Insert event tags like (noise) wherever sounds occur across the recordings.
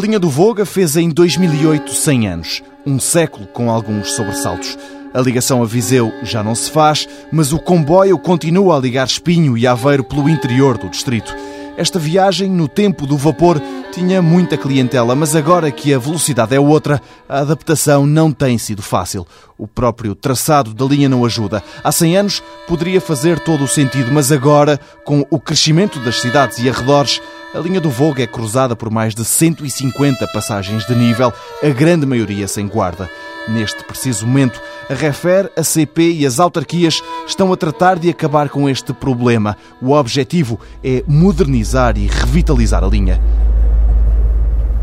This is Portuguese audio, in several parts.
A linha do Voga fez em 2008 100 anos, um século com alguns sobressaltos. A ligação a Viseu já não se faz, mas o comboio continua a ligar Espinho e Aveiro pelo interior do distrito. Esta viagem, no tempo do vapor, tinha muita clientela, mas agora que a velocidade é outra, a adaptação não tem sido fácil. O próprio traçado da linha não ajuda. Há 100 anos poderia fazer todo o sentido, mas agora, com o crescimento das cidades e arredores, a linha do Vogue é cruzada por mais de 150 passagens de nível, a grande maioria sem guarda. Neste preciso momento, a Refer, a CP e as autarquias estão a tratar de acabar com este problema. O objetivo é modernizar e revitalizar a linha.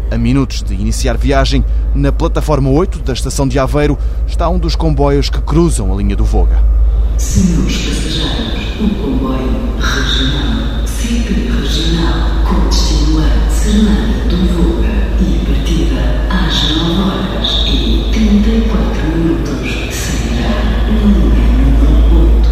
A minutos de iniciar viagem, na plataforma 8 da estação de Aveiro está um dos comboios que cruzam a linha do Voga. Senhores passageiros, o comboio regional, CP regional, com destino a Serlânia do Voga e partida às 9 horas e 34 minutos, sairá na linha número 8.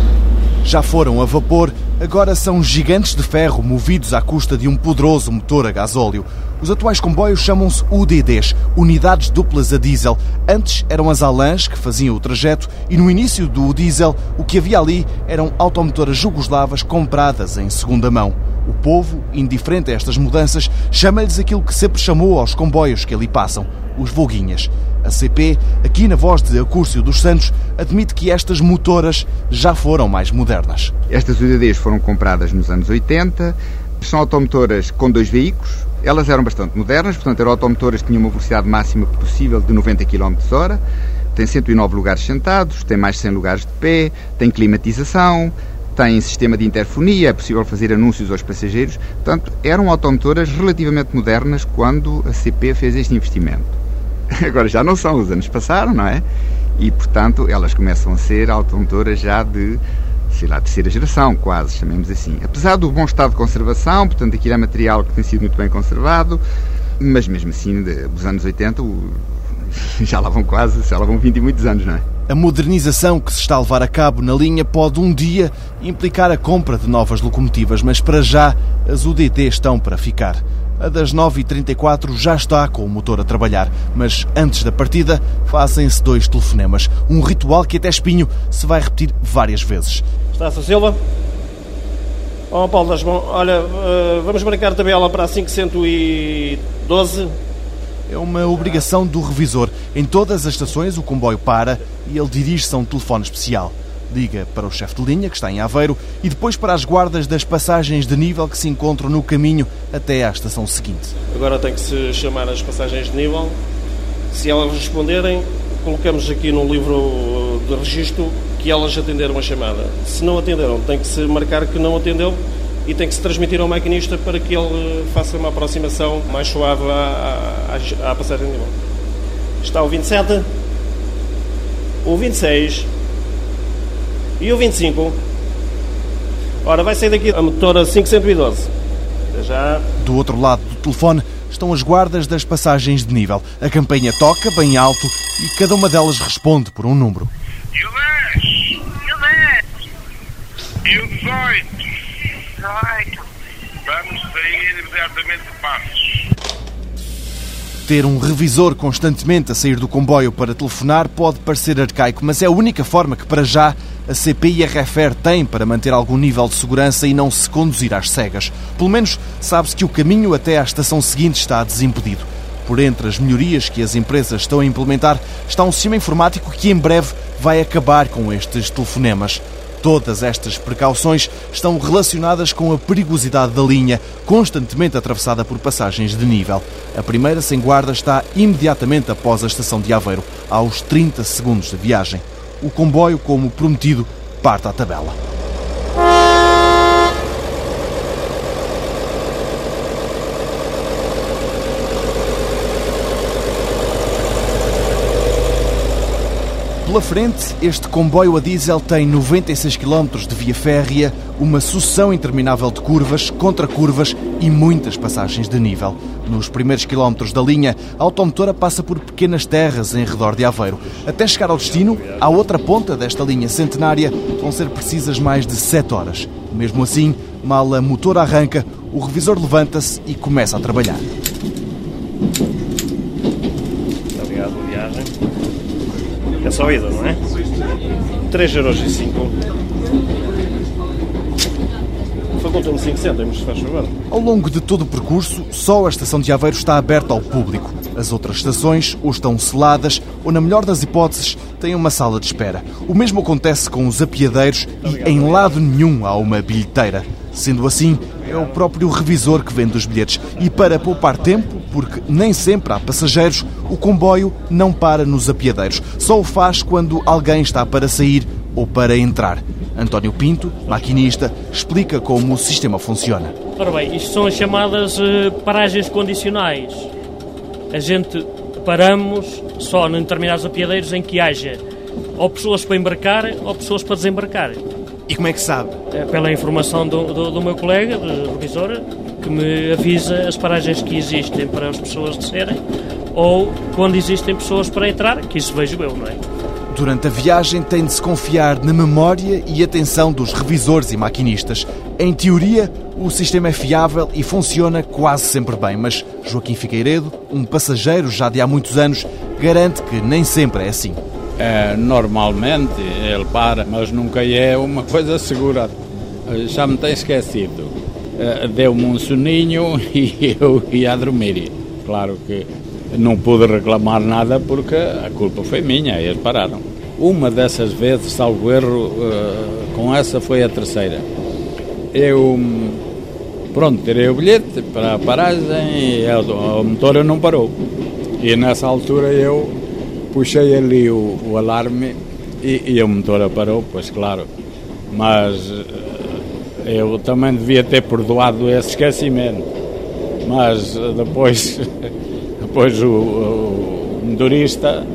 Já foram a vapor, agora são gigantes de ferro movidos à custa de um poderoso motor a gasóleo. Os atuais comboios chamam-se UDDs, Unidades Duplas a Diesel. Antes eram as Alans que faziam o trajeto e no início do diesel o que havia ali eram automotoras jugoslavas compradas em segunda mão. O povo, indiferente a estas mudanças, chama-lhes aquilo que sempre chamou aos comboios que ali passam, os voguinhas. A CP, aqui na voz de Acúrcio dos Santos, admite que estas motoras já foram mais modernas. Estas UDDs foram compradas nos anos 80, são automotoras com dois veículos, elas eram bastante modernas, portanto eram automotoras que tinham uma velocidade máxima possível de 90 km hora, tem 109 lugares sentados, tem mais de 100 lugares de pé, tem climatização, tem sistema de interfonia, é possível fazer anúncios aos passageiros. Portanto, eram automotoras relativamente modernas quando a CP fez este investimento. (laughs) Agora já não são, os anos passaram, não é? E, portanto, elas começam a ser automotoras já de, sei lá, terceira geração, quase, chamemos assim. Apesar do bom estado de conservação, portanto, aquilo é material que tem sido muito bem conservado, mas mesmo assim, dos anos 80, (laughs) já lá vão quase, já lá vão 20 e muitos anos, não é? A modernização que se está a levar a cabo na linha pode um dia implicar a compra de novas locomotivas, mas para já as UDT estão para ficar. A das 9h34 já está com o motor a trabalhar, mas antes da partida fazem-se dois telefonemas. Um ritual que até espinho se vai repetir várias vezes. Está, Sr. Silva? Oh, Paulo das olha, eh, vamos marcar a tabela para a 5112. É uma obrigação do revisor. Em todas as estações o comboio para e ele dirige-se a um telefone especial. Liga para o chefe de linha, que está em Aveiro, e depois para as guardas das passagens de nível que se encontram no caminho até à estação seguinte. Agora tem que se chamar as passagens de nível. Se elas responderem, colocamos aqui no livro de registro que elas atenderam a chamada. Se não atenderam, tem que se marcar que não atendeu e tem que se transmitir ao maquinista para que ele faça uma aproximação mais suave à, à, à passagem de nível. Está o 27, o 26 e o 25. Ora, vai sair daqui a motora 5112. Até já. Do outro lado do telefone estão as guardas das passagens de nível. A campanha toca bem alto e cada uma delas responde por um número. E o 10? E o 10? E o 18? 18. Vamos sair imediatamente de Passos. Ter um revisor constantemente a sair do comboio para telefonar pode parecer arcaico, mas é a única forma que, para já, a CP e a Refer têm para manter algum nível de segurança e não se conduzir às cegas. Pelo menos sabe-se que o caminho até à estação seguinte está desimpedido. Por entre as melhorias que as empresas estão a implementar está um sistema informático que em breve vai acabar com estes telefonemas. Todas estas precauções estão relacionadas com a perigosidade da linha, constantemente atravessada por passagens de nível. A primeira sem guarda está imediatamente após a estação de Aveiro, aos 30 segundos de viagem. O comboio, como prometido, parte à tabela. Pela frente, este comboio a diesel tem 96 km de via férrea, uma sucessão interminável de curvas, contracurvas e muitas passagens de nível. Nos primeiros quilómetros da linha, a automotora passa por pequenas terras em redor de Aveiro. Até chegar ao destino, à outra ponta desta linha centenária, vão ser precisas mais de 7 horas. Mesmo assim, mal a motor arranca, o revisor levanta-se e começa a trabalhar. Obrigado, viagem. É só ida, não é? 3 euros e 5. Faculta-me 5 cêntimos, se faz favor. Ao longo de todo o percurso, só a estação de Aveiro está aberta ao público. As outras estações ou estão seladas ou, na melhor das hipóteses, têm uma sala de espera. O mesmo acontece com os apiadeiros e em lado nenhum há uma bilheteira. Sendo assim, é o próprio revisor que vende os bilhetes. E para poupar tempo, porque nem sempre há passageiros, o comboio não para nos apiadeiros. Só o faz quando alguém está para sair ou para entrar. António Pinto, maquinista, explica como o sistema funciona. Ora bem, isto são as chamadas eh, paragens condicionais. A gente paramos só em determinados apiadeiros em que haja ou pessoas para embarcar ou pessoas para desembarcar. E como é que sabe? É pela informação do, do, do meu colega, de revisor, que me avisa as paragens que existem para as pessoas descerem ou quando existem pessoas para entrar, que isso vejo eu, não é? Durante a viagem tem de se confiar na memória e atenção dos revisores e maquinistas. Em teoria, o sistema é fiável e funciona quase sempre bem, mas Joaquim Figueiredo, um passageiro já de há muitos anos, garante que nem sempre é assim. É, normalmente ele para, mas nunca é uma coisa segura. Já me tem esquecido. É, Deu-me um soninho (laughs) e eu ia dormir. Claro que não pude reclamar nada porque a culpa foi minha, eles pararam. Uma dessas vezes, salvo erro, eh, com essa foi a terceira. Eu, pronto, tirei o bilhete para a paragem e a motora não parou. E nessa altura eu puxei ali o, o alarme e, e a motora parou, pois claro. Mas eh, eu também devia ter perdoado esse esquecimento. Mas eh, depois (laughs) Depois o, o motorista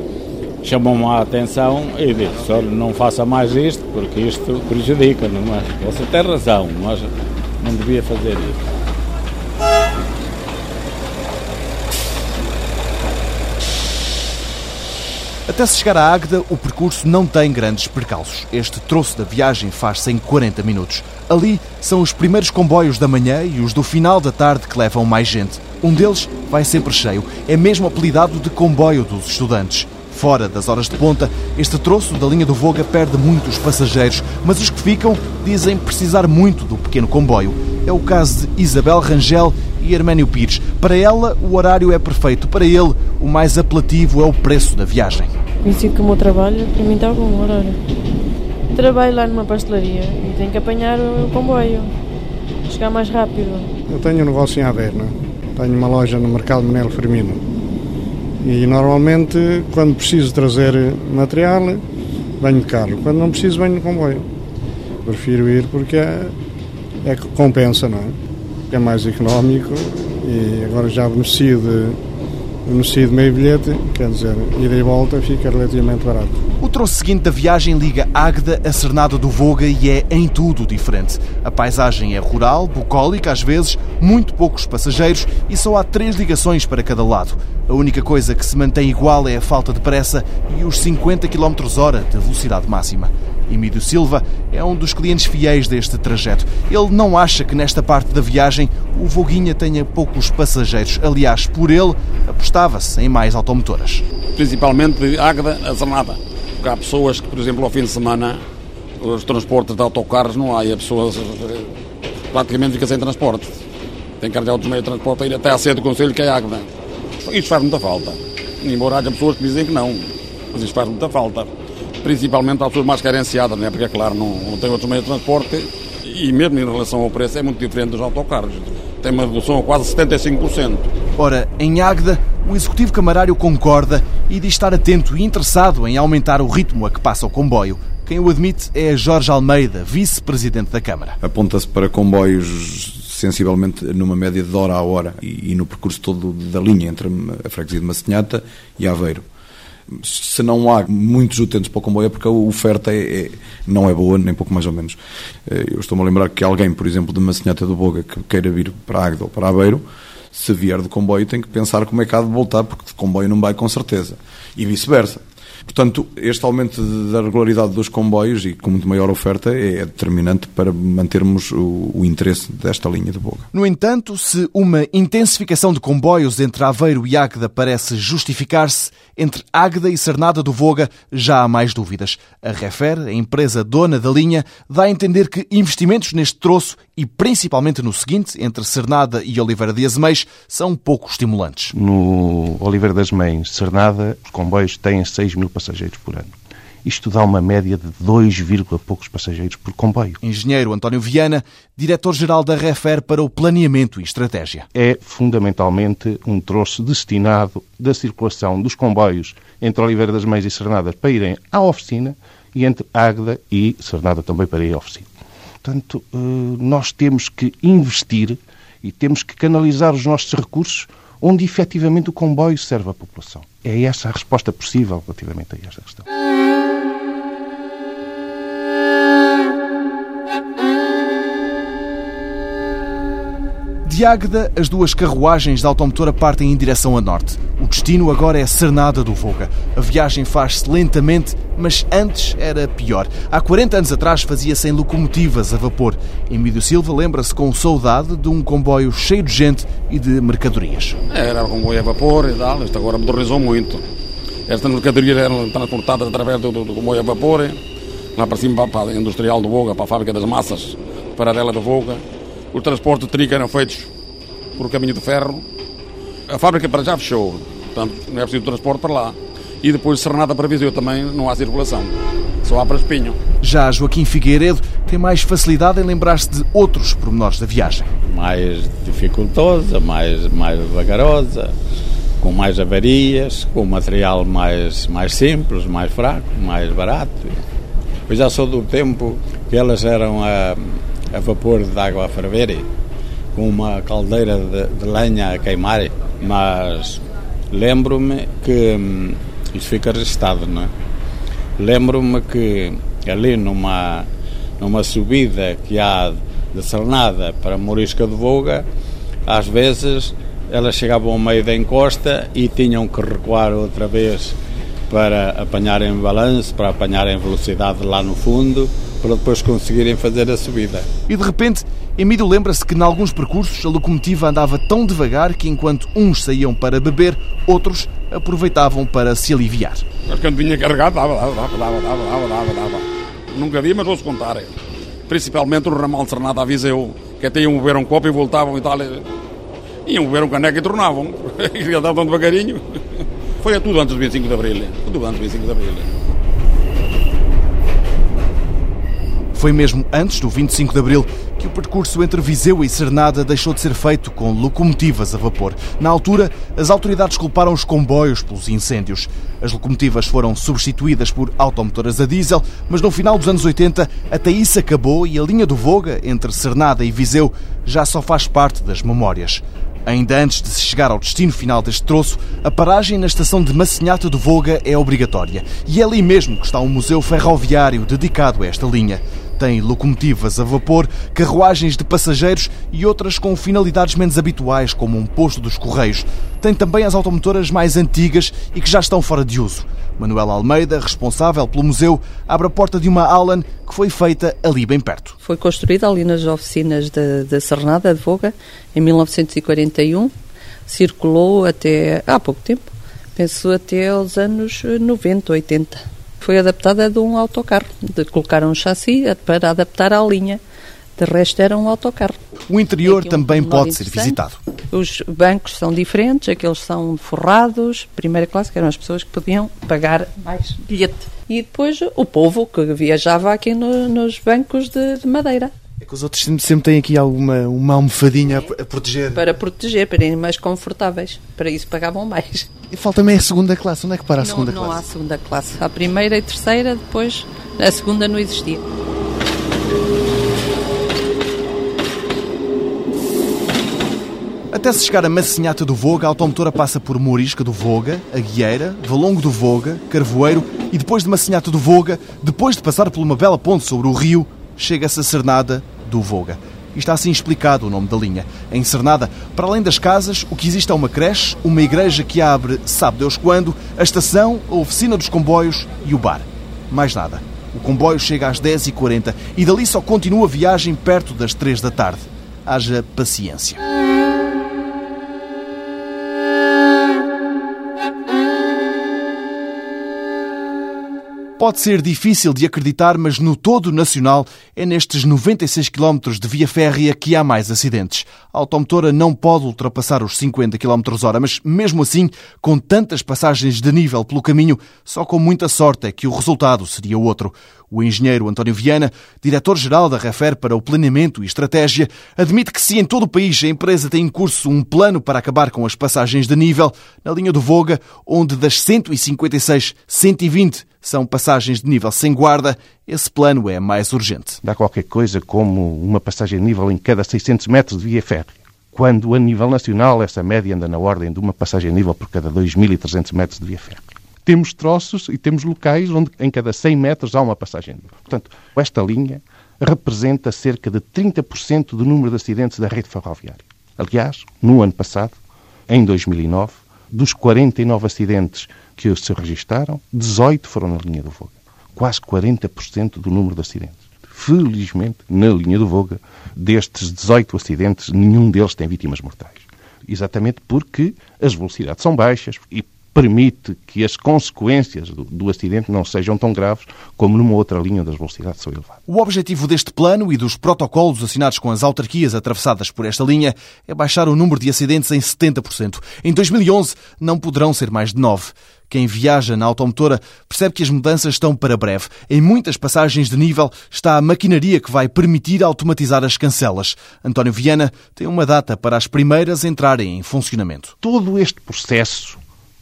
chamou-me a atenção e disse, olha, não faça mais isto, porque isto prejudica, não é? Você tem razão, mas não devia fazer isso. Até se chegar à Águeda, o percurso não tem grandes percalços. Este troço da viagem faz-se em 40 minutos. Ali são os primeiros comboios da manhã e os do final da tarde que levam mais gente. Um deles vai sempre cheio. É mesmo apelidado de comboio dos estudantes. Fora das horas de ponta, este troço da linha do Voga perde muitos passageiros, mas os que ficam dizem precisar muito do pequeno comboio. É o caso de Isabel Rangel e Hermênio Pires. Para ela, o horário é perfeito. Para ele, o mais apelativo é o preço da viagem. Conhecido como o trabalho, para mim está bom o horário. Trabalho lá numa pastelaria e tenho que apanhar o comboio. Chegar mais rápido. Eu tenho um negócio em Aveiro, não é? Tenho uma loja no mercado Menelo Firmino. E normalmente, quando preciso trazer material, venho de carro. Quando não preciso, venho de comboio. Prefiro ir porque é, é compensa, não é? É mais económico e agora já beneficio de, beneficio de meio bilhete, quer dizer, ida e volta fica relativamente barato. O troço seguinte da viagem liga Águeda a Cernada do Voga e é em tudo diferente. A paisagem é rural, bucólica às vezes, muito poucos passageiros e só há três ligações para cada lado. A única coisa que se mantém igual é a falta de pressa e os 50 km hora de velocidade máxima. Emílio Silva é um dos clientes fiéis deste trajeto. Ele não acha que nesta parte da viagem o Voguinha tenha poucos passageiros. Aliás, por ele, apostava-se em mais automotoras. Principalmente de Águeda a Zernada. Porque há pessoas que, por exemplo, ao fim de semana, os transportes de autocarros não há e a pessoa praticamente fica sem transporte. Tem que arranjar outros meios de transporte ir até à sede do Conselho, que é Águeda. Isto faz muita falta. Embora haja pessoas que dizem que não, mas isto faz muita falta. Principalmente às pessoas mais carenciadas, né? porque, é claro, não, não tem outros meios de transporte e mesmo em relação ao preço é muito diferente dos autocarros. Tem uma redução a quase 75%. Ora, em Águeda, o Executivo Camarário concorda e diz estar atento e interessado em aumentar o ritmo a que passa o comboio. Quem o admite é Jorge Almeida, vice-presidente da Câmara. Aponta-se para comboios sensivelmente numa média de hora a hora e, e no percurso todo da linha entre a freguesia de Massinhata e Aveiro. Se não há muitos utentes para o comboio é porque a oferta é, é, não é boa, nem pouco mais ou menos. Eu estou-me a lembrar que alguém, por exemplo, de Massinhata do Boga, que queira vir para Águeda ou para Aveiro, se vier de comboio tem que pensar como é que há de voltar, porque de comboio não vai com certeza. E vice-versa. Portanto, este aumento da regularidade dos comboios e com muito maior oferta é determinante para mantermos o, o interesse desta linha de Boga. No entanto, se uma intensificação de comboios entre Aveiro e Águeda parece justificar-se, entre Águeda e Cernada do Voga já há mais dúvidas. A Refer, a empresa dona da linha, dá a entender que investimentos neste troço e principalmente no seguinte, entre Cernada e Oliveira de Azeméis, são pouco estimulantes. No Oliveira das Mães, Cernada, os comboios têm 6 mil passageiros por ano. Isto dá uma média de 2, poucos passageiros por comboio. Engenheiro António Viana, diretor-geral da Refer para o Planeamento e Estratégia. É fundamentalmente um troço destinado da circulação dos comboios entre Oliveira das Mães e Cernada para irem à oficina e entre Águeda e Cernada também para ir à oficina. Portanto, eh, nós temos que investir e temos que canalizar os nossos recursos onde efetivamente o comboio serve à população. É essa a resposta possível relativamente a esta questão. De Águeda, as duas carruagens da automotora partem em direção a norte. O destino agora é Cernada do Voga. A viagem faz-se lentamente, mas antes era pior. Há 40 anos atrás fazia-se em locomotivas a vapor. Emílio Silva lembra-se com saudade de um comboio cheio de gente e de mercadorias. Era um comboio a vapor e tal, isto agora modernizou muito. Estas mercadorias eram transportadas através do, do, do comboio a vapor, lá para cima para a industrial do Voga, para a fábrica das massas, paralela do Voga os transportes de trigo eram feitos por caminho de ferro. A fábrica para já fechou, portanto não é preciso transporte para lá. E depois Serenada para Viseu também não há circulação, só há para Espinho. Já Joaquim Figueiredo tem mais facilidade em lembrar-se de outros pormenores da viagem. Mais dificultosa, mais, mais vagarosa, com mais avarias, com material mais, mais simples, mais fraco, mais barato. Eu já sou do tempo que elas eram a a vapor de água a ferver, com uma caldeira de, de lenha a queimar, mas lembro-me que hum, isso fica registado, não é? Lembro-me que ali numa, numa subida que há de Cernada para Morisca de Voga, às vezes elas chegavam ao meio da encosta e tinham que recuar outra vez para apanharem balanço, para apanharem velocidade lá no fundo para depois conseguirem fazer a subida. E de repente, Emílio lembra-se que, em alguns percursos, a locomotiva andava tão devagar que, enquanto uns saíam para beber, outros aproveitavam para se aliviar. Mas quando vinha carregado, dava, dava, dava, dava, dava, dava, dava. Nunca vi, mas vou-se contar. Principalmente no ramal de Sernada a Viseu, que até iam beber um copo e voltavam e tal. Iam beber um caneco e tornavam. (laughs) E andavam devagarinho. Foi a tudo antes do 25 de Abril. Tudo antes do 25 de Abril. Foi mesmo antes do 25 de Abril que o percurso entre Viseu e Cernada deixou de ser feito com locomotivas a vapor. Na altura, as autoridades culparam os comboios pelos incêndios. As locomotivas foram substituídas por automotoras a diesel, mas no final dos anos 80 até isso acabou e a linha do Voga entre Cernada e Viseu já só faz parte das memórias. Ainda antes de se chegar ao destino final deste troço, a paragem na estação de Massinhata do Voga é obrigatória. E é ali mesmo que está um museu ferroviário dedicado a esta linha. Tem locomotivas a vapor, carruagens de passageiros e outras com finalidades menos habituais, como um posto dos correios. Tem também as automotoras mais antigas e que já estão fora de uso. Manuel Almeida, responsável pelo museu, abre a porta de uma Alan que foi feita ali bem perto. Foi construída ali nas oficinas da Sernada de Voga em 1941. Circulou até há pouco tempo, penso até aos anos 90, 80 foi adaptada de um autocarro, de colocar um chassi para adaptar à linha. De resto era um autocarro. O interior um também pode ser visitado. Os bancos são diferentes, aqueles são forrados, primeira classe, que eram as pessoas que podiam pagar mais bilhete. E depois o povo que viajava aqui no, nos bancos de, de madeira. Que os outros sempre têm aqui alguma uma almofadinha a proteger. Para proteger, para irem mais confortáveis. Para isso pagavam mais. E falta-me a segunda classe. Onde é que para a segunda não, classe? Não há segunda classe. A primeira e terceira, depois a segunda não existia. Até se chegar a Massinhata do Voga, a automotora passa por Morisca do Voga, Aguieira, Valongo do Voga, Carvoeiro e depois de Massinhata do Voga, depois de passar por uma bela ponte sobre o rio, chega-se a Cernada do Voga. está assim explicado o nome da linha. Em Cernada, para além das casas, o que existe é uma creche, uma igreja que abre sabe Deus quando, a estação, a oficina dos comboios e o bar. Mais nada. O comboio chega às 10h40 e dali só continua a viagem perto das 3 da tarde. Haja paciência. Pode ser difícil de acreditar, mas no todo nacional é nestes 96 km de via férrea que há mais acidentes. A automotora não pode ultrapassar os 50 km hora, mas mesmo assim, com tantas passagens de nível pelo caminho, só com muita sorte é que o resultado seria outro. O engenheiro António Viana, diretor-geral da Refer para o Planeamento e Estratégia, admite que se em todo o país a empresa tem em curso um plano para acabar com as passagens de nível, na linha do Voga, onde das 156, 120 são passagens de nível sem guarda, esse plano é mais urgente. Dá qualquer coisa como uma passagem de nível em cada 600 metros de via férrea. Quando a nível nacional essa média anda na ordem de uma passagem de nível por cada 2.300 metros de via férrea. Temos troços e temos locais onde em cada 100 metros há uma passagem de nível. Portanto, esta linha representa cerca de 30% do número de acidentes da rede ferroviária. Aliás, no ano passado, em 2009, dos 49 acidentes que se registaram, 18 foram na linha do Voga. Quase 40% do número de acidentes. Felizmente, na linha do Voga, destes 18 acidentes, nenhum deles tem vítimas mortais. Exatamente porque as velocidades são baixas e permite que as consequências do, do, acidente não sejam tão graves como numa outra linha onde as velocidades são elevadas. O objetivo deste plano e dos protocolos assinados com as autarquias atravessadas por esta linha é baixar o número de acidentes em 70%. Em 2011 não poderão ser mais de 9. Quem viaja na automotora percebe que as mudanças estão para breve. Em muitas passagens de nível está a maquinaria que vai permitir automatizar as cancelas. António Viana tem uma data para as primeiras entrarem em funcionamento. Todo este processo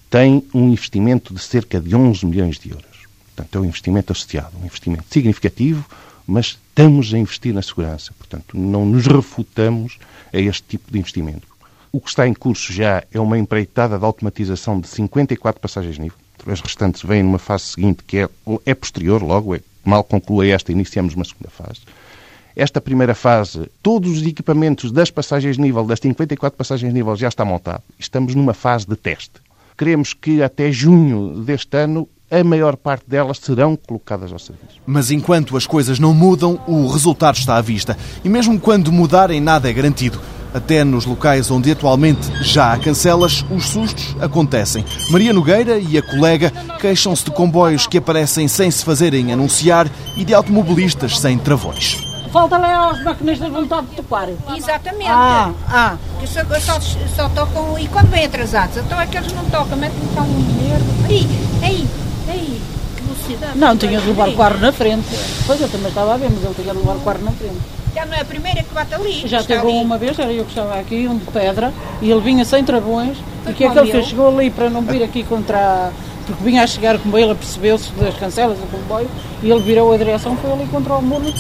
tem um investimento de cerca de 11 milhões de euros. Portanto, é um investimento associado, um investimento significativo, mas estamos a investir na segurança. Portanto, não nos refutamos a este tipo de investimento. O que está em curso já é uma empreitada de automatização de 54 passagens nível. As restantes vêm numa fase seguinte, que é, é posterior, logo, é, mal conclua esta, iniciamos uma segunda fase. Esta primeira fase, todos os equipamentos das passagens nível, das 54 passagens nível, já está montado. Estamos numa fase de teste. Queremos que até junho deste ano a maior parte delas serão colocadas ao serviço. Mas enquanto as coisas não mudam, o resultado está à vista. E mesmo quando mudarem, nada é garantido. Até nos locais onde atualmente já há cancelas, os sustos acontecem. Maria Nogueira e a colega queixam-se de comboios que aparecem sem se fazerem anunciar e de automobilistas sem travões. Falta lá aos maquinistas vontade de tocar. Exatamente. Ah, ah. Que só, só, só, tocam. E quando vêm atrasados? Então é que eles não tocam, metem cá um dinheiro. Aí, aí, aí. Que velocidade. Não, tinha de levar o carro na frente. Pois eu também estava a ver, mas ele tinha de levar o carro na frente. Já não é a primeira que bate ali. Já teve ali. uma vez, era eu que estava aqui, um de pedra, e ele vinha sem travões. Foi e o que é que ele fez? Chegou ali para não vir aqui contra. Porque vinha a chegar o comboio, ele percebeu-se das cancelas do comboio, e ele virou a direção, foi ali contra o muro.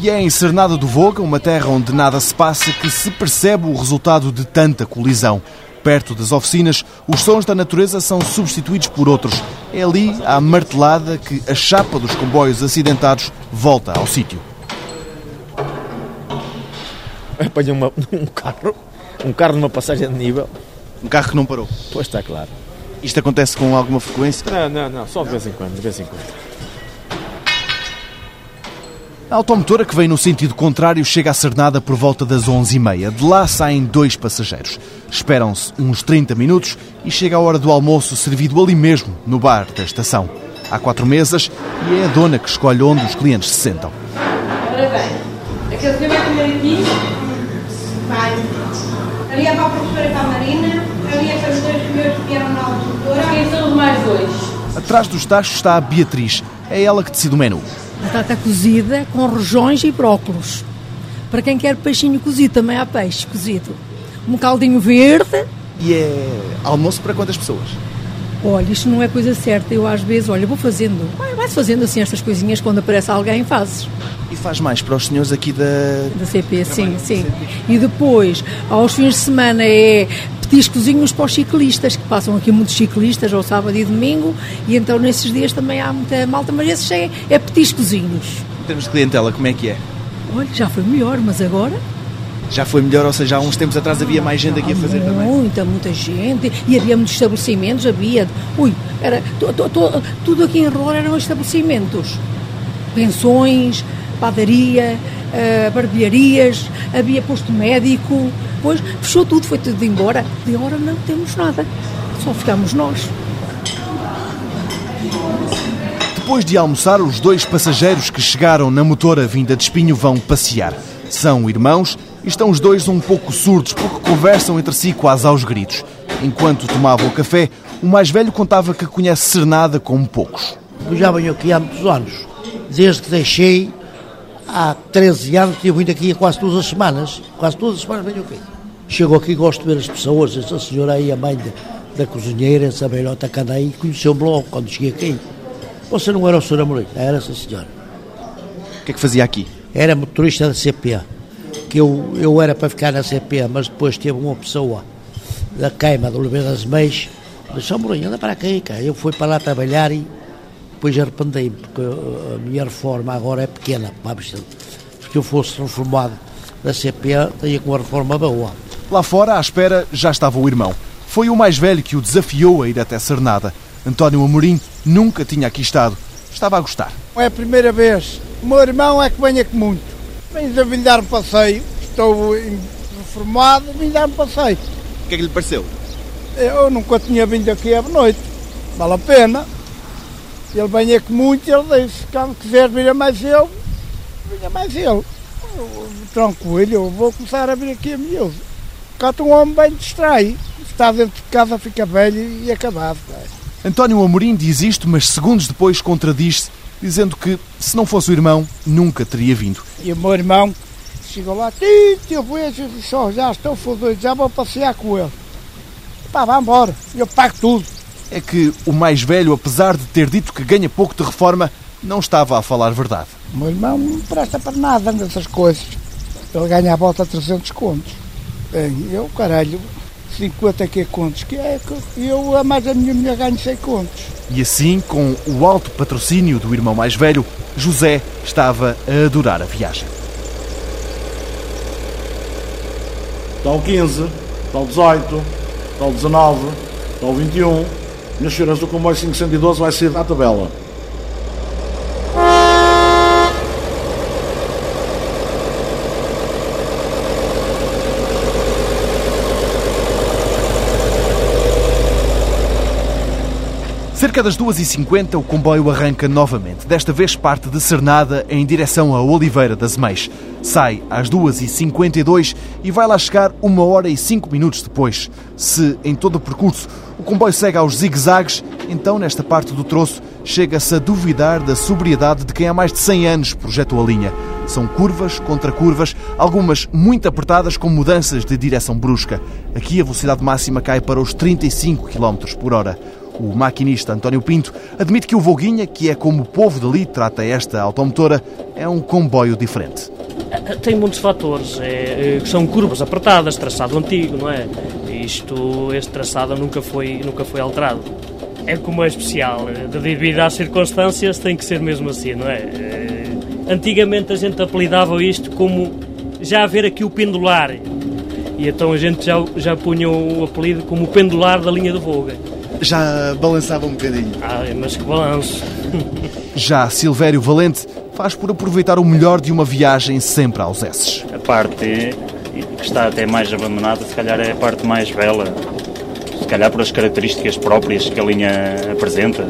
E é em Cernada do Voga, uma terra onde nada se passa, que se percebe o resultado de tanta colisão. Perto das oficinas, os sons da natureza são substituídos por outros. É ali, à martelada, que a chapa dos comboios acidentados volta ao sítio. (laughs) Apanha uma, um carro, um carro numa passagem de nível. Um carro que não parou? Pois está claro. Isto acontece com alguma frequência? Não, não, não, só de vez em quando, de vez em quando. A automotora que vem no sentido contrário chega a Cernada por volta das 11h30. De lá saem dois passageiros. Esperam-se uns 30 minutos e chega a hora do almoço servido ali mesmo, no bar da estação. Há quatro mesas e é a dona que escolhe onde os clientes se sentam. Ora bem, aquele senhor vai Vai. Ali é para a professora e para a Marina. Ali é para os dois senhores que vieram na automotora. Quem são os mais dois? Atrás dos tachos está a Beatriz. É ela que decide o menu. Batata cozida com rojões e brócolos. Para quem quer peixinho cozido, também há peixe cozido. Um caldinho verde. E é almoço para quantas pessoas? Olha, isto não é coisa certa. Eu às vezes, olha, vou fazendo. Vai-se fazendo assim estas coisinhas quando aparece alguém, fazes. E faz mais para os senhores aqui da... Da CP, sim, sim. E depois, aos fins de semana, é petiscozinhos para os ciclistas, que passam aqui muitos ciclistas ao sábado e domingo, e então nesses dias também há muita malta, mas esses é, é petiscozinhos. Em termos de clientela, como é que é? Olha, já foi melhor, mas agora Já foi melhor, ou seja, há uns tempos atrás havia mais gente aqui a fazer também? Muita, muita gente. E havia muitos estabelecimentos, havia. Ui, era, to, to, to, tudo aqui em Rolar eram estabelecimentos. Pensões, padaria, uh, barbearias, havia posto médico. Depois fechou tudo, foi tudo embora. De agora não temos nada. Só ficamos nós. Depois de almoçar, os dois passageiros que chegaram na motora vinda de Espinho vão passear. São irmãos estão os dois um pouco surdos porque conversam entre si quase aos gritos. Enquanto tomavam o café, o mais velho contava que conhece Cernada como poucos. Eu já venho aqui há muitos anos. Desde que deixei, há 13 anos, tinha vindo aqui quase todas as semanas. Quase todas as semanas venho aqui. Chego aqui gosto de ver as pessoas. Essa senhora aí, a mãe da, da cozinheira, essa velhota que anda aí, conheceu-me logo quando cheguei aqui. Você não era o Sr. Amorim, era essa senhora. O que é que fazia aqui? Era motorista da CP. Que eu, eu era para ficar na CP, mas depois teve uma pessoa da queima do Oliveira das Meias, disse, Amorim, anda para aqui, cara. Eu fui para lá trabalhar e depois arrependi-me, porque a minha reforma agora é pequena, porque eu fosse reformado da CP, tinha com uma reforma boa. Lá fora, à espera, já estava o irmão. Foi o mais velho que o desafiou a ir até Cernada. António Amorim nunca tinha aqui estado. Estava a gostar. É a primeira vez. O meu irmão é que vem aqui muito. Vem a vir dar um passeio. Estou reformado, vim dar um passeio. O que é que lhe pareceu? Eu nunca tinha vindo aqui à noite. Vale a pena. Ele vem aqui muito e ele disse, quando quiser vir a mais eu, venha mais eu. eu. Tranquilo, eu vou começar a vir aqui a miúdo. Cá um homem bem distrai. Está dentro de casa, fica velho e acabado. António Amorim diz isto, mas segundos depois contradiz-se, dizendo que, se não fosse o irmão, nunca teria vindo. E o meu irmão chegou lá, tio, eu vejo, e disse, oh, já estou fodido, já vou passear com ele. Pá, vá embora, eu pago tudo. É que o mais velho, apesar de ter dito que ganha pouco de reforma, não estava a falar verdade. O meu irmão não presta para nada nessas coisas. Ele ganha a volta de 300 contos. Bem, eu, caralho, 50 que contos, que é que eu, a mais a minha mulher ganho 100 contos. E assim, com o alto patrocínio do irmão mais velho, José estava a adorar a viagem. Está o 15, está o 18, está o 19, está o 21. Minhas senhoras, o comboio 512 vai ser na tabela. Cerca das 2h50, o comboio arranca novamente. Desta vez parte de Cernada em direção a Oliveira das Meias. Sai às 2h52 e vai lá chegar uma hora e cinco minutos depois. Se, em todo o percurso, o comboio segue aos zigue-zagues, então, nesta parte do troço, chega-se a duvidar da sobriedade de quem há mais de 100 anos projetou a linha. São curvas contra curvas, algumas muito apertadas com mudanças de direção brusca. Aqui a velocidade máxima cai para os 35 km por hora. O maquinista António Pinto admite que o Voguinha, que é como o povo dali trata esta automotora, é um comboio diferente. Tem muitos fatores. É, são curvas apertadas, traçado antigo, não é? Isto, este traçado nunca foi, nunca foi alterado. É como é especial. Devido às circunstâncias, tem que ser mesmo assim, não é? Antigamente a gente apelidava isto como já haver aqui o pendular. E então a gente já, já punha o apelido como o pendular da linha do Voga já balançava um bocadinho. Ah, mas que balanço. Já Silvério Valente faz por aproveitar o melhor de uma viagem sempre aos esses. A parte que está até mais abandonada, se calhar é a parte mais bela, se calhar por as características próprias que a linha apresenta,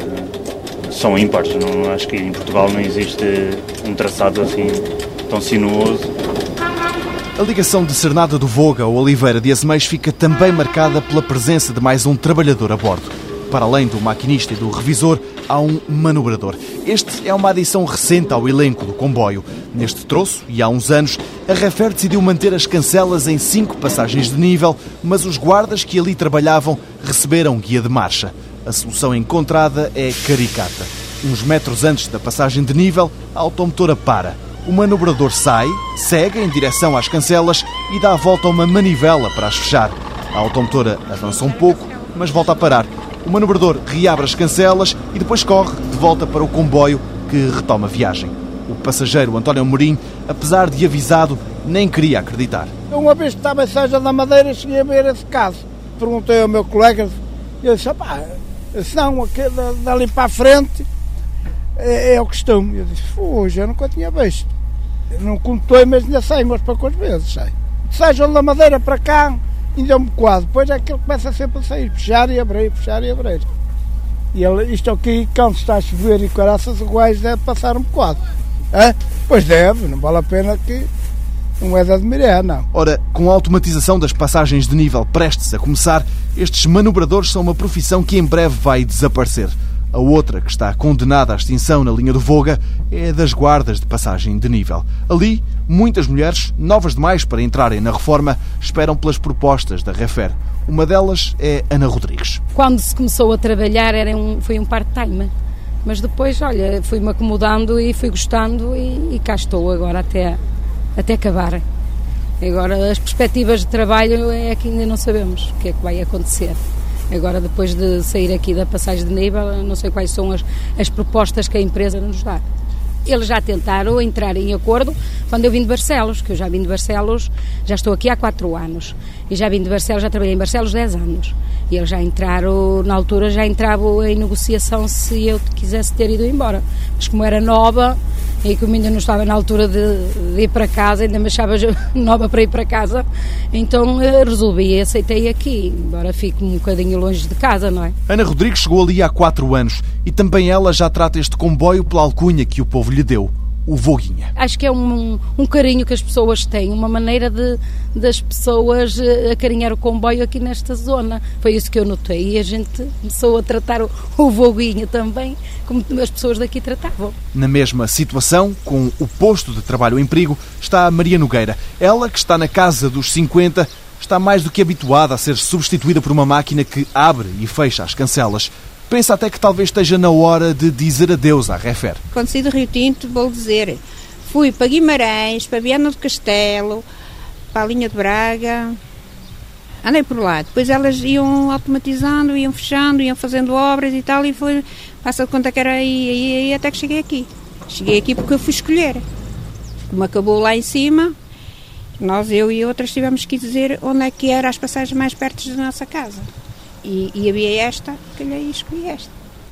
são ímpares. Não, acho que em Portugal não existe um traçado assim tão sinuoso. A ligação de Cernada do Voga ao Oliveira de Azeméis fica também marcada pela presença de mais um trabalhador a bordo. Para além do maquinista e do revisor, há um manobrador. Este é uma adição recente ao elenco do comboio. Neste troço, e há uns anos, a Refer decidiu manter as cancelas em cinco passagens de nível, mas os guardas que ali trabalhavam receberam guia de marcha. A solução encontrada é caricata. Uns metros antes da passagem de nível, a automotora para. O manobrador sai, segue em direção às cancelas e dá a volta a uma manivela para as fechar. A automotora avança um pouco, mas volta a parar. O manobrador reabre as cancelas e depois corre de volta para o comboio que retoma a viagem. O passageiro António Amorim, apesar de avisado, nem queria acreditar. Uma vez que estava em Seja da Madeira, cheguei a ver esse caso. Perguntei ao meu colega, e ele disse, pá, se não, dali para a frente é, é o costume. Eu disse, hoje eu nunca tinha visto. Não contou, mas ainda sei umas poucas vezes, sei. Sejam da Madeira para cá, ainda é um bocado. Depois aquilo começa sempre a sair, fechar e abrir, fechar e abrir. E ele, isto aqui, quando está a chover e caraças, gás deve passar um bocado. É? Pois deve, não vale a pena que não é de admirar, não. Ora, com a automatização das passagens de nível prestes a começar, estes manobradores são uma profissão que em breve vai desaparecer. A outra, que está condenada à extinção na linha do Voga, é a das guardas de passagem de nível. Ali, muitas mulheres, novas demais para entrarem na reforma, esperam pelas propostas da Refer. Uma delas é Ana Rodrigues. Quando se começou a trabalhar era um, foi um part-time, mas depois, olha, fui-me acomodando e fui gostando e, e cá estou agora até, até acabar. Agora, as perspectivas de trabalho é que ainda não sabemos o que é que vai acontecer. Agora, depois de sair aqui da passagem de nível, não sei quais são as, as propostas que a empresa nos dá. Eles já tentaram entrar em acordo quando eu vim de Barcelos, que eu já vim de Barcelos, já estou aqui há quatro anos. E já vim de Barcelos, já trabalhei em Barcelos 10 anos. E eles já entraram, na altura já entravam em negociação se eu quisesse ter ido embora. Mas como era nova, e como ainda não estava na altura de, de, ir para casa, ainda me achava (laughs) nova para ir para casa, então eh, resolvi e aceitei aqui, embora fique um bocadinho longe de casa, não é? Ana Rodrigues chegou ali há quatro anos e também ela já trata este comboio pela alcunha que o povo lhe deu o Voguinha. Acho que é um, um carinho que as pessoas têm, uma maneira de das pessoas eh, acarinhar o comboio aqui nesta zona. Foi isso que eu notei e a gente começou a tratar o, o Voguinha também como as pessoas daqui tratavam. Na mesma situação, com o posto de trabalho em perigo, está a Maria Nogueira. Ela, que está na casa dos 50, está mais do que habituada a ser substituída por uma máquina que abre e fecha as cancelas. Pensa até que talvez esteja na hora de dizer adeus à Refer. Quando saí do Rio Tinto, vou dizer, fui para Guimarães, para Viana do Castelo, para a linha de Braga, andei por lá. Depois elas iam automatizando, iam fechando, iam fazendo obras e tal, e foi, passa de conta que era aí, aí, aí, até que cheguei aqui. Cheguei aqui porque eu fui escolher. Como acabou lá em cima, nós, eu e outras, tivemos que dizer onde é que eram as passagens mais perto da nossa casa. E, e havia esta, calhei e escolhi esta.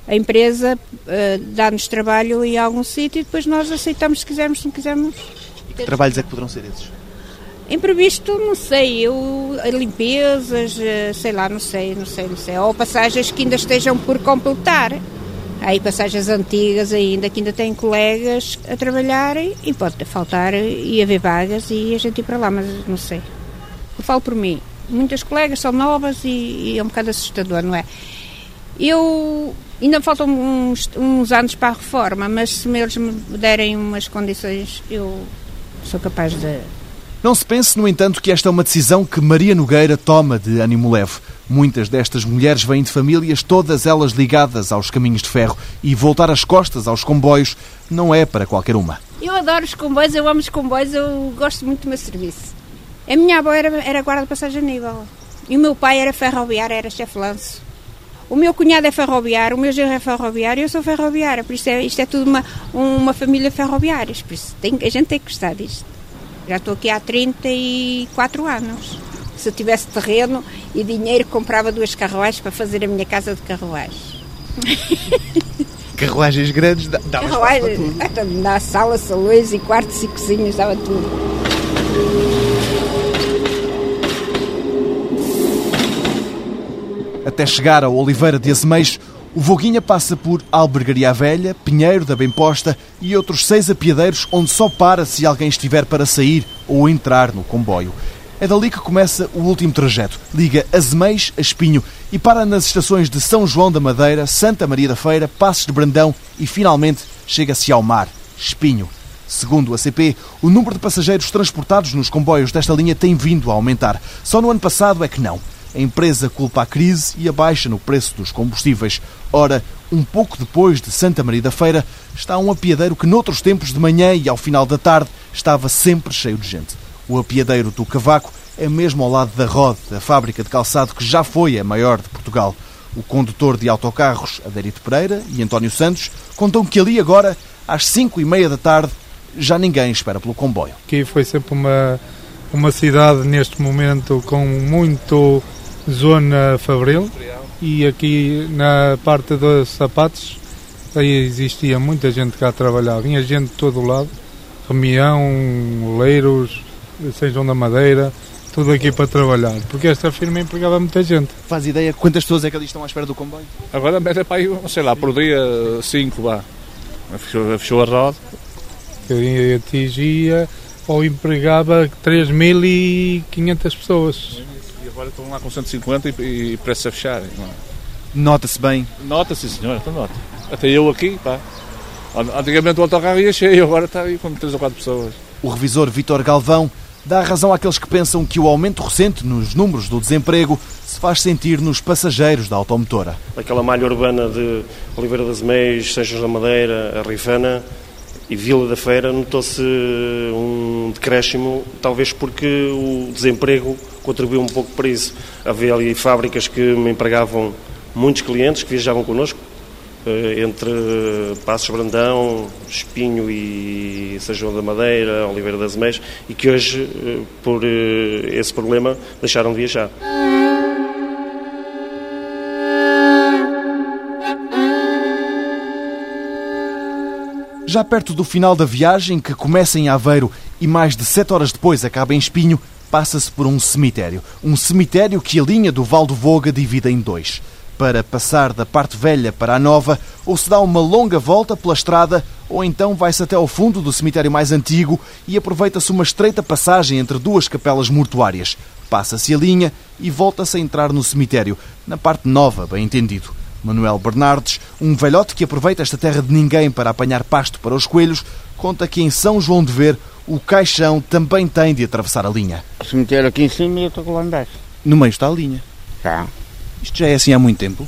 A empresa uh, dá-nos trabalho em algum sítio e depois nós aceitamos se quisermos, se não quisermos. E que trabalhos é que poderão ser esses? Imprevisto, não sei, eu, limpezas, eh, sei lá, não sei, não sei, não sei. Ou passagens que ainda estejam por completar. Há aí passagens antigas ainda, que ainda têm colegas a trabalhar e pode faltar e haver vagas e a gente ir para lá, mas não sei. Eu falo por mim, muitas colegas são novas e, e é um bocado assustador, não é? Eu ainda faltam uns, uns anos para a reforma, mas se eles me derem umas condições, eu sou capaz de. Não se pense, no entanto, que esta é uma decisão que Maria Nogueira toma de ânimo leve. Muitas destas mulheres vêm de famílias, todas elas ligadas aos caminhos de ferro, e voltar as costas aos comboios não é para qualquer uma. Eu adoro os comboios, eu amo os comboios, eu gosto muito do meu serviço. A minha avó era, era guarda de passagem a nível. E o meu pai era ferroviário, era chefe lance. O meu cunhado é ferroviário, o meu genro é ferroviário e eu sou ferroviária. Por isso é, isto é tudo uma, uma família ferroviária. Por isso tem, a gente tem que gostar disto. Já estou aqui há 34 anos. Se eu tivesse terreno e dinheiro, comprava duas carruagens para fazer a minha casa de carruagens. (laughs) Carruagens grandes, dá Carruagens, na sala, salões e quartos e cozinhas, dava tudo. Até chegar a Oliveira de Azeméis, o Voguinha passa por Albergaria Velha, Pinheiro da Bemposta e outros seis apiadeiros onde só para se alguém estiver para sair ou entrar no comboio. É dali que começa o último trajeto. Liga Azeméis a Espinho e para nas estações de São João da Madeira, Santa Maria da Feira, Passos de Brandão e finalmente chega-se ao mar, Espinho. Segundo a CP, o número de passageiros transportados nos comboios desta linha tem vindo a aumentar. Só no ano passado é que não. A empresa culpa a crise e a baixa no preço dos combustíveis. Ora, um pouco depois de Santa Maria da Feira, está um apiadeiro que noutros tempos de manhã e ao final da tarde estava sempre cheio de gente. O apiadeiro do Cavaco é mesmo ao lado da Rode, a fábrica de calçado que já foi a maior de Portugal. O condutor de autocarros, Adérito Pereira e António Santos, contam que ali agora, às cinco e meia da tarde, já ninguém espera pelo comboio. Aqui foi sempre uma, uma cidade, neste momento, com muito zona fabril e aqui na parte dos sapatos aí existia muita gente cá a trabalhar, vinha gente de todo o lado, Remião, Leiros, São João da Madeira, tudo aqui para trabalhar, porque esta firma empregava muita gente. Faz ideia quantas pessoas é que ali estão à espera do comboio? Agora mete para aí, sei lá, por dia cinco, vá. Fechou, fechou a roda. Que atingia ou empregava 3.500 pessoas. Agora estão lá com 150 e, e prestes a fecharem. é? Nota-se bem. Nota-se, senhor, então nota. Até eu aqui, pá. Antigamente o autocarro ia cheio, (laughs) agora está aí com 3 ou 4 pessoas. O revisor Vítor Galvão dá razão àqueles que pensam que o aumento recente nos números do desemprego se faz sentir nos passageiros da automotora. Aquela malha urbana de Oliveira das Meias, Seixas da Madeira, a Rifana e Vila da Feira notou-se um decréscimo, talvez porque o desemprego contribuiu um pouco para isso. Havia ali fábricas que me empregavam muitos clientes que viajavam connosco, eh, entre Passos Brandão, Espinho e São João da Madeira, Oliveira das Meias, e que hoje, eh, por eh, esse problema, deixaram de viajar. Já perto do final da viagem, que começa em Aveiro e mais de sete horas depois acaba em Espinho, passa-se por um cemitério. Um cemitério que a linha do Val do Voga divide em dois. Para passar da parte velha para a nova, ou se dá uma longa volta pela estrada, ou então vai-se até ao fundo do cemitério mais antigo e aproveita-se uma estreita passagem entre duas capelas mortuárias. Passa-se a linha e volta-se a entrar no cemitério, na parte nova, bem entendido. Manuel Bernardes, um velhote que aproveita esta terra de ninguém para apanhar pasto para os coelhos, conta que em São João de Ver o caixão também tem de atravessar a linha. O cemitério aqui em cima e eu estou lá embaixo. No meio está a linha. Já. Isto já é assim há muito tempo?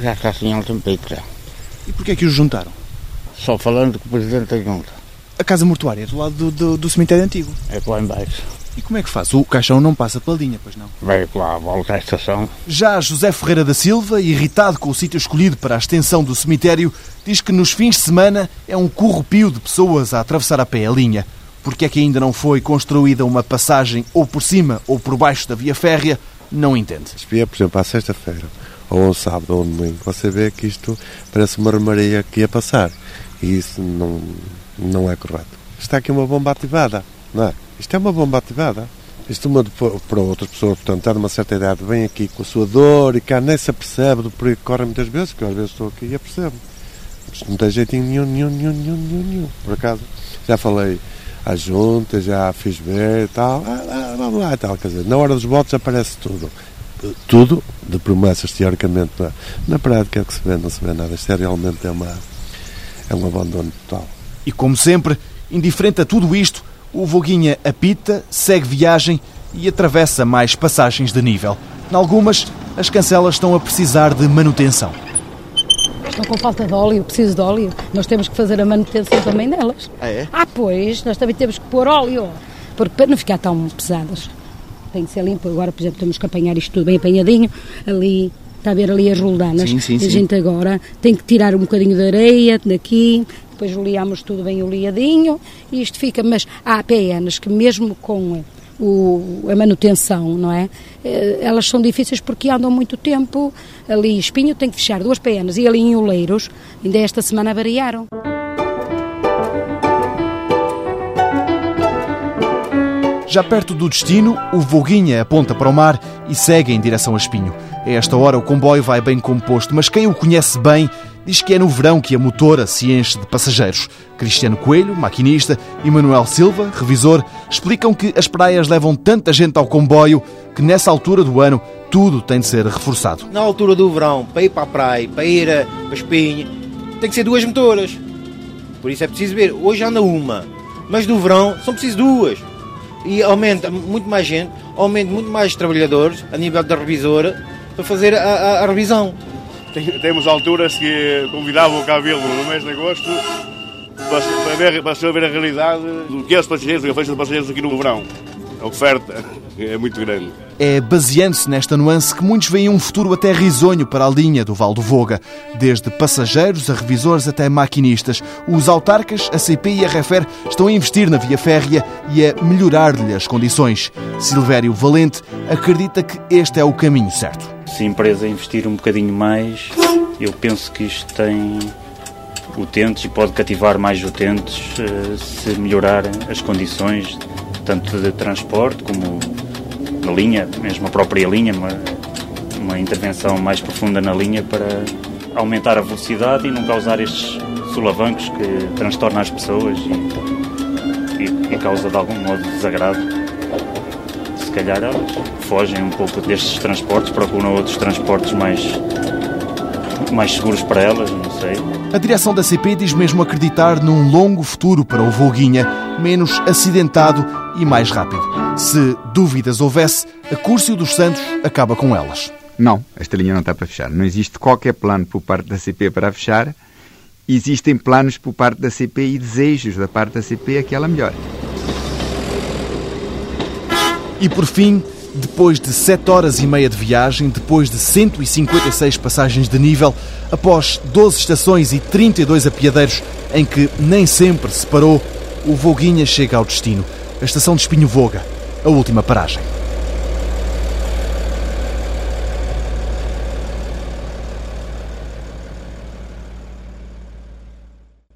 Já está assim há um tempito já. E porquê é que os juntaram? Só falando com o Presidente da Junta. A casa mortuária é do lado do, do, do cemitério antigo. É lá embaixo. E como é que faz? O caixão não passa pela linha, pois não? Veio lá, volta à estação. Já José Ferreira da Silva, irritado com o sítio escolhido para a extensão do cemitério, diz que nos fins de semana é um corrupio de pessoas a atravessar a pé a linha. Porque é que ainda não foi construída uma passagem ou por cima ou por baixo da via férrea, não entende. Se vier, por exemplo, à sexta-feira, ou ao sábado ou ao domingo, você vê que isto parece uma armaria que ia passar. E isso não, não é correto. Está aqui uma bomba ativada, não é? Isto é uma bomba ativada. Isto uma para outras pessoas, portanto, está numa certa idade, vem aqui com a sua dor e cá nem se apercebe do perigo que corre muitas vezes, que eu às vezes estou aqui e apercebo. Isto não tem jeitinho nenhum, nenhum, nenhum, nenhum, nenhum, nenhum. Por acaso, já falei à junta, já fiz ver e tal, ah, ah, vamos lá e tal. Quer dizer, na hora dos votos aparece tudo. Tudo de promessas, teoricamente. Na, na prática é que se vê, não se vê nada. Isto é realmente é, uma, é um abandono total. E como sempre, indiferente a tudo isto, o Voguinha apita, segue viagem e atravessa mais passagens de nível. Em algumas, as cancelas estão a precisar de manutenção. Estão com falta de óleo, preciso de óleo. Nós temos que fazer a manutenção também delas. Ah, é? Ah, pois, nós também temos que pôr óleo, porque para não ficar tão pesadas. Tem que ser limpo. Agora, por exemplo, temos que apanhar isto tudo bem apanhadinho. Ali, está a ver ali as roldanas. Sim, sim, a sim. gente agora tem que tirar um bocadinho de areia daqui, depois oleamos tudo bem oleadinho e isto fica. Mas há PNs que mesmo com o, a manutenção, não é? Eh, Elas são difíceis porque andam muito tempo. Ali, espinho tem que fechar duas PNs e ali em Oleiros, ainda esta semana variaram. Já perto do destino, o Voguinha aponta para o mar e segue em direção a Espinho. A esta hora o comboio vai bem composto, mas quem o conhece bem diz que é no verão que a motora se enche de passageiros. Cristiano Coelho, maquinista, e Manuel Silva, revisor, explicam que as praias levam tanta gente ao comboio que nessa altura do ano tudo tem de ser reforçado. Na altura do verão, para ir para a praia, para ir a, para Espinho, tem que ser duas motoras. Por isso é preciso ver. Hoje anda uma, mas do verão são preciso duas. E aumenta muito mais gente, aumenta muito mais trabalhadores a nível da revisora para fazer a, a- a revisão. Tem- Temos alturas que convidavam o cabelo no mês de agosto para, para, ver, para ver a realidade do que é os passageiros, a festa de passageiros aqui no verão. A oferta é muito grande. É baseando-se nesta nuance que muitos veem um futuro até risonho para a linha do Val do Voga. Desde passageiros a revisores até maquinistas. Os autarcas, a CP e a Refer estão a investir na via férrea e a melhorar-lhe as condições. Silvério Valente acredita que este é o caminho certo. Se a empresa investir um bocadinho mais, eu penso que isto tem utentes e pode cativar mais utentes eh, se melhorar as condições, tanto de transporte como na linha, mesmo a própria linha, uma, uma intervenção mais profunda na linha para aumentar a velocidade e não causar estes solavancos que transtornam as pessoas e, e, e causa de algum modo desagrado. Se calhar elas fogem um pouco destes transportes, procuram outros transportes mais, mais seguros para elas, não sei. A direção da CP diz mesmo acreditar num longo futuro para o Volguinha, menos acidentado e mais rápido. Se dúvidas houvesse, a Cúrcio dos Santos acaba com elas. Não, esta linha não está para fechar. Não existe qualquer plano por parte da CP para fechar. Existem planos por parte da CP e desejos da parte da CP a que ela melhore. E por fim, depois de 7 horas e meia de viagem, depois de 156 passagens de nível, após 12 estações e 32 apiadeiros em que nem sempre se parou, o Voguinha chega ao destino, a estação de Espinho Voga, a última paragem.